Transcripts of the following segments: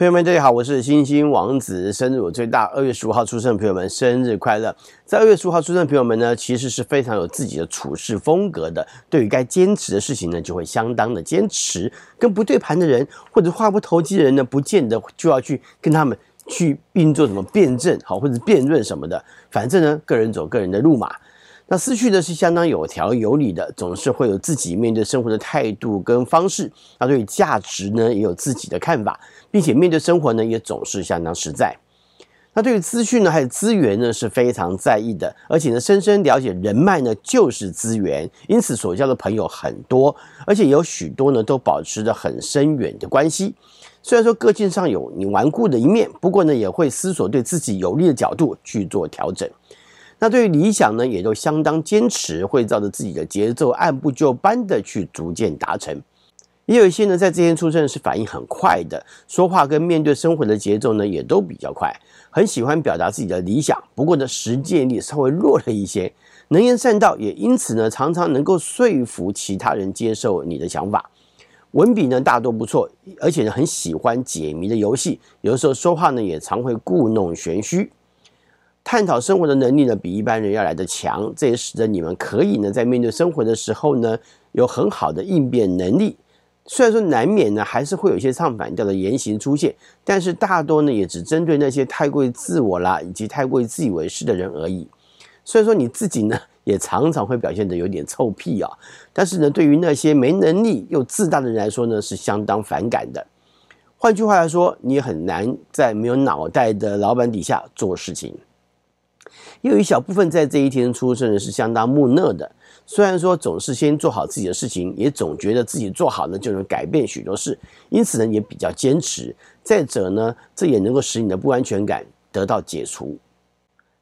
朋友们，大家好，我是星星王子，生日我最大，二月十五号出生的朋友们，生日快乐！在二月十五号出生的朋友们呢，其实是非常有自己的处事风格的，对于该坚持的事情呢，就会相当的坚持，跟不对盘的人或者话不投机的人呢，不见得就要去跟他们去并做什么辩证，好或者辩论什么的，反正呢，个人走个人的路嘛。那思绪呢是相当有条有理的，总是会有自己面对生活的态度跟方式。那对于价值呢也有自己的看法，并且面对生活呢也总是相当实在。那对于资讯呢还有资源呢是非常在意的，而且呢深深了解人脉呢就是资源，因此所交的朋友很多，而且有许多呢都保持着很深远的关系。虽然说个性上有你顽固的一面，不过呢也会思索对自己有利的角度去做调整。那对于理想呢，也都相当坚持，会照着自己的节奏，按部就班的去逐渐达成。也有一些呢，在这天出生是反应很快的，说话跟面对生活的节奏呢，也都比较快，很喜欢表达自己的理想。不过呢，实践力稍微弱了一些，能言善道，也因此呢，常常能够说服其他人接受你的想法。文笔呢，大多不错，而且呢，很喜欢解谜的游戏，有的时候说话呢，也常会故弄玄虚。探讨生活的能力呢，比一般人要来得强，这也使得你们可以呢，在面对生活的时候呢，有很好的应变能力。虽然说难免呢，还是会有一些唱反调的言行出现，但是大多呢，也只针对那些太过于自我啦，以及太过于自以为是的人而已。虽然说你自己呢，也常常会表现得有点臭屁啊，但是呢，对于那些没能力又自大的人来说呢，是相当反感的。换句话来说，你很难在没有脑袋的老板底下做事情。也有一小部分在这一天出生的是相当木讷的，虽然说总是先做好自己的事情，也总觉得自己做好了就能改变许多事，因此呢也比较坚持。再者呢，这也能够使你的不安全感得到解除。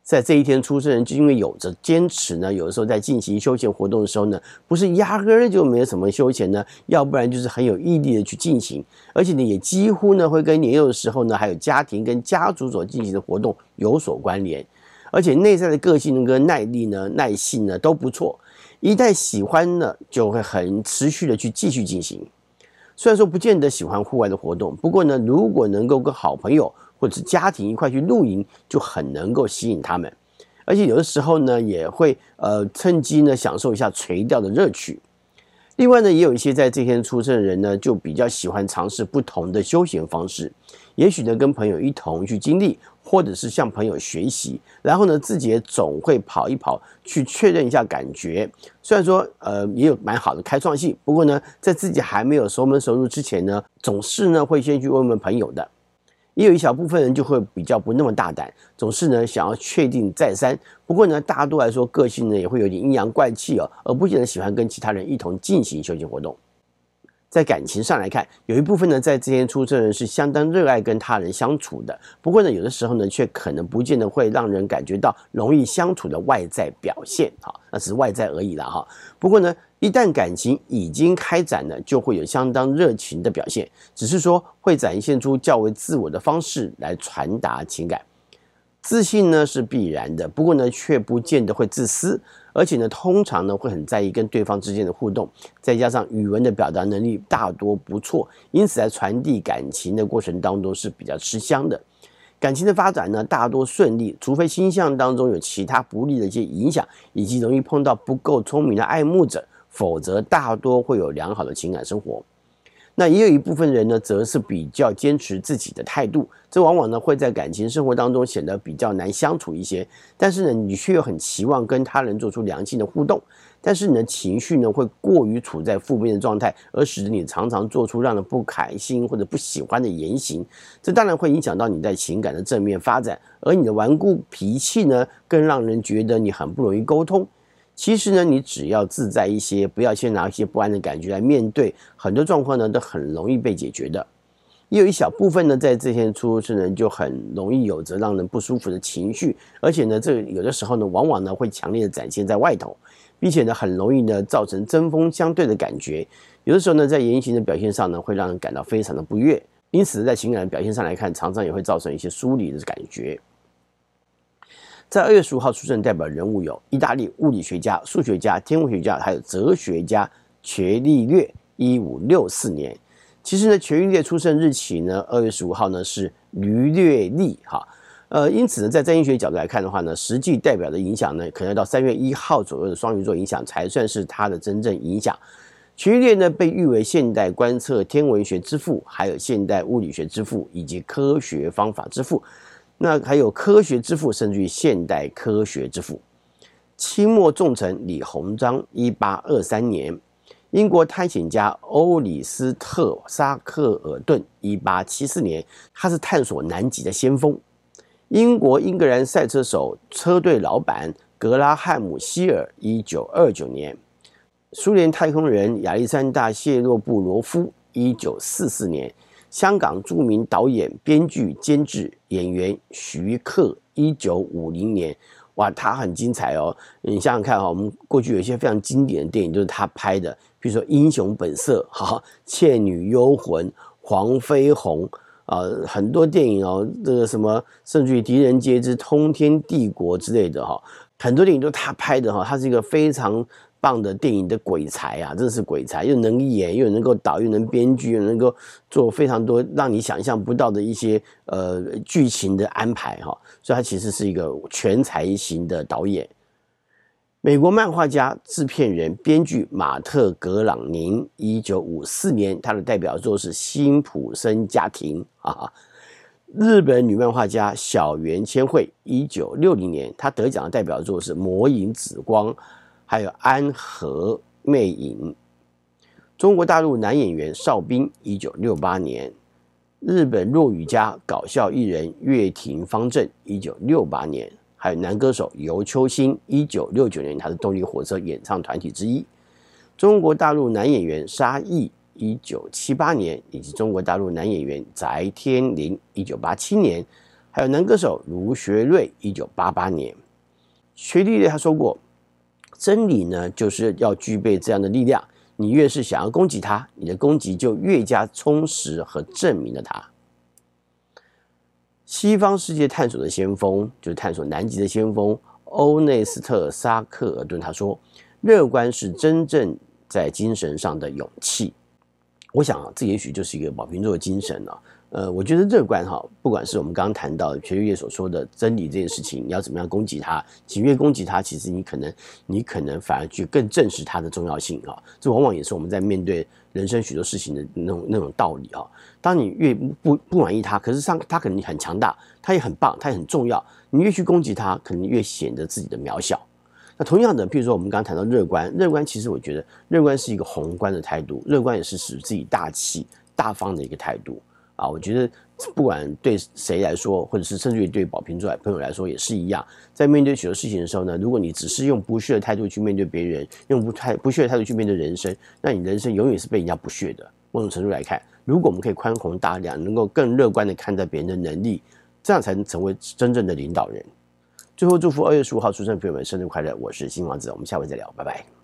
在这一天出生人，就因为有着坚持呢，有的时候在进行休闲活动的时候呢，不是压根儿就没有什么休闲呢，要不然就是很有毅力的去进行，而且呢也几乎呢会跟年幼的时候呢，还有家庭跟家族所进行的活动有所关联。而且内在的个性跟耐力呢、耐性呢都不错，一旦喜欢呢，就会很持续的去继续进行。虽然说不见得喜欢户外的活动，不过呢，如果能够跟好朋友或者是家庭一块去露营，就很能够吸引他们。而且有的时候呢，也会呃趁机呢享受一下垂钓的乐趣。另外呢，也有一些在这天出生的人呢，就比较喜欢尝试不同的休闲方式，也许呢跟朋友一同去经历。或者是向朋友学习，然后呢，自己也总会跑一跑，去确认一下感觉。虽然说，呃，也有蛮好的开创性，不过呢，在自己还没有熟门熟路之前呢，总是呢会先去问问朋友的。也有一小部分人就会比较不那么大胆，总是呢想要确定再三。不过呢，大多来说，个性呢也会有点阴阳怪气哦，而不见得喜欢跟其他人一同进行休闲活动。在感情上来看，有一部分呢，在之前出生人是相当热爱跟他人相处的。不过呢，有的时候呢，却可能不见得会让人感觉到容易相处的外在表现，哈，那只是外在而已了，哈。不过呢，一旦感情已经开展了，就会有相当热情的表现，只是说会展现出较为自我的方式来传达情感。自信呢是必然的，不过呢，却不见得会自私。而且呢，通常呢会很在意跟对方之间的互动，再加上语文的表达能力大多不错，因此在传递感情的过程当中是比较吃香的。感情的发展呢大多顺利，除非星象当中有其他不利的一些影响，以及容易碰到不够聪明的爱慕者，否则大多会有良好的情感生活。那也有一部分人呢，则是比较坚持自己的态度，这往往呢会在感情生活当中显得比较难相处一些。但是呢，你却又很期望跟他人做出良性的互动，但是你的情绪呢会过于处在负面的状态，而使得你常常做出让人不开心或者不喜欢的言行。这当然会影响到你在情感的正面发展，而你的顽固脾气呢，更让人觉得你很不容易沟通。其实呢，你只要自在一些，不要先拿一些不安的感觉来面对，很多状况呢都很容易被解决的。也有一小部分呢，在这天出生人就很容易有着让人不舒服的情绪，而且呢，这有的时候呢，往往呢会强烈的展现在外头，并且呢，很容易呢造成针锋相对的感觉。有的时候呢，在言行的表现上呢，会让人感到非常的不悦，因此在情感的表现上来看，常常也会造成一些疏离的感觉。在二月十五号出生代表人物有意大利物理学家、数学家、天文学家，还有哲学家伽利略。一五六四年，其实呢，权玉列出生日期呢，二月十五号呢是驴略历哈。呃，因此呢，在占星学角度来看的话呢，实际代表的影响呢，可能要到三月一号左右的双鱼座影响才算是它的真正影响。权玉列呢，被誉为现代观测天文学之父，还有现代物理学之父，以及科学方法之父。那还有科学之父，甚至于现代科学之父。清末重臣李鸿章，一八二三年；英国探险家欧里斯特·沙克尔顿，一八七四年，他是探索南极的先锋。英国英格兰赛车手车队老板格拉汉姆希尔，一九二九年；苏联太空人亚历山大谢洛布罗夫，一九四四年；香港著名导演、编剧、监制、演员徐克，一九五零年。哇，他很精彩哦！你想想看哈，我们过去有一些非常经典的电影都是他拍的，比如说《英雄本色》、哈《倩女幽魂》、《黄飞鸿》。啊、很多电影哦，这个什么，甚至于狄仁杰之通天帝国之类的哈，很多电影都是他拍的哈，他是一个非常棒的电影的鬼才啊，真是鬼才，又能演，又能够导，又能编剧，又能够做非常多让你想象不到的一些呃剧情的安排哈，所以他其实是一个全才型的导演。美国漫画家、制片人、编剧马特·格朗宁，一九五四年，他的代表作是《辛普森家庭》啊。日本女漫画家小原千惠，一九六零年，她得奖的代表作是《魔影紫光》，还有《安和魅影》。中国大陆男演员邵兵，一九六八年。日本落语家、搞笑艺人月亭方正，一九六八年。还有男歌手游秋兴，一九六九年，他是动力火车演唱团体之一。中国大陆男演员沙溢，一九七八年，以及中国大陆男演员翟天临，一九八七年。还有男歌手卢学瑞，一九八八年。权玉列他说过，真理呢，就是要具备这样的力量。你越是想要攻击他，你的攻击就越加充实和证明了他。西方世界探索的先锋，就是探索南极的先锋欧内斯特·沙克尔顿。他说：“乐观是真正在精神上的勇气。”我想，这也许就是一个宝瓶座的精神了。呃，我觉得乐观哈，不管是我们刚刚谈到的权玉列所说的真理这件事情，你要怎么样攻击它，其越攻击它，其实你可能你可能反而去更证实它的重要性啊。这往往也是我们在面对人生许多事情的那种那种道理啊。当你越不不满意它，可是上它可能很强大，它也很棒，它也很重要，你越去攻击它，可能越显得自己的渺小。那同样的，譬如说我们刚刚谈到乐观，乐观其实我觉得乐观是一个宏观的态度，乐观也是使自己大气大方的一个态度。啊，我觉得不管对谁来说，或者是甚至于对宝瓶座朋友来说也是一样，在面对许多事情的时候呢，如果你只是用不屑的态度去面对别人，用不太不屑的态度去面对人生，那你人生永远是被人家不屑的。某种程度来看，如果我们可以宽宏大量，能够更乐观的看待别人的能力，这样才能成为真正的领导人。最后祝福二月十五号出生的朋友们生日快乐！我是新王子，我们下回再聊，拜拜。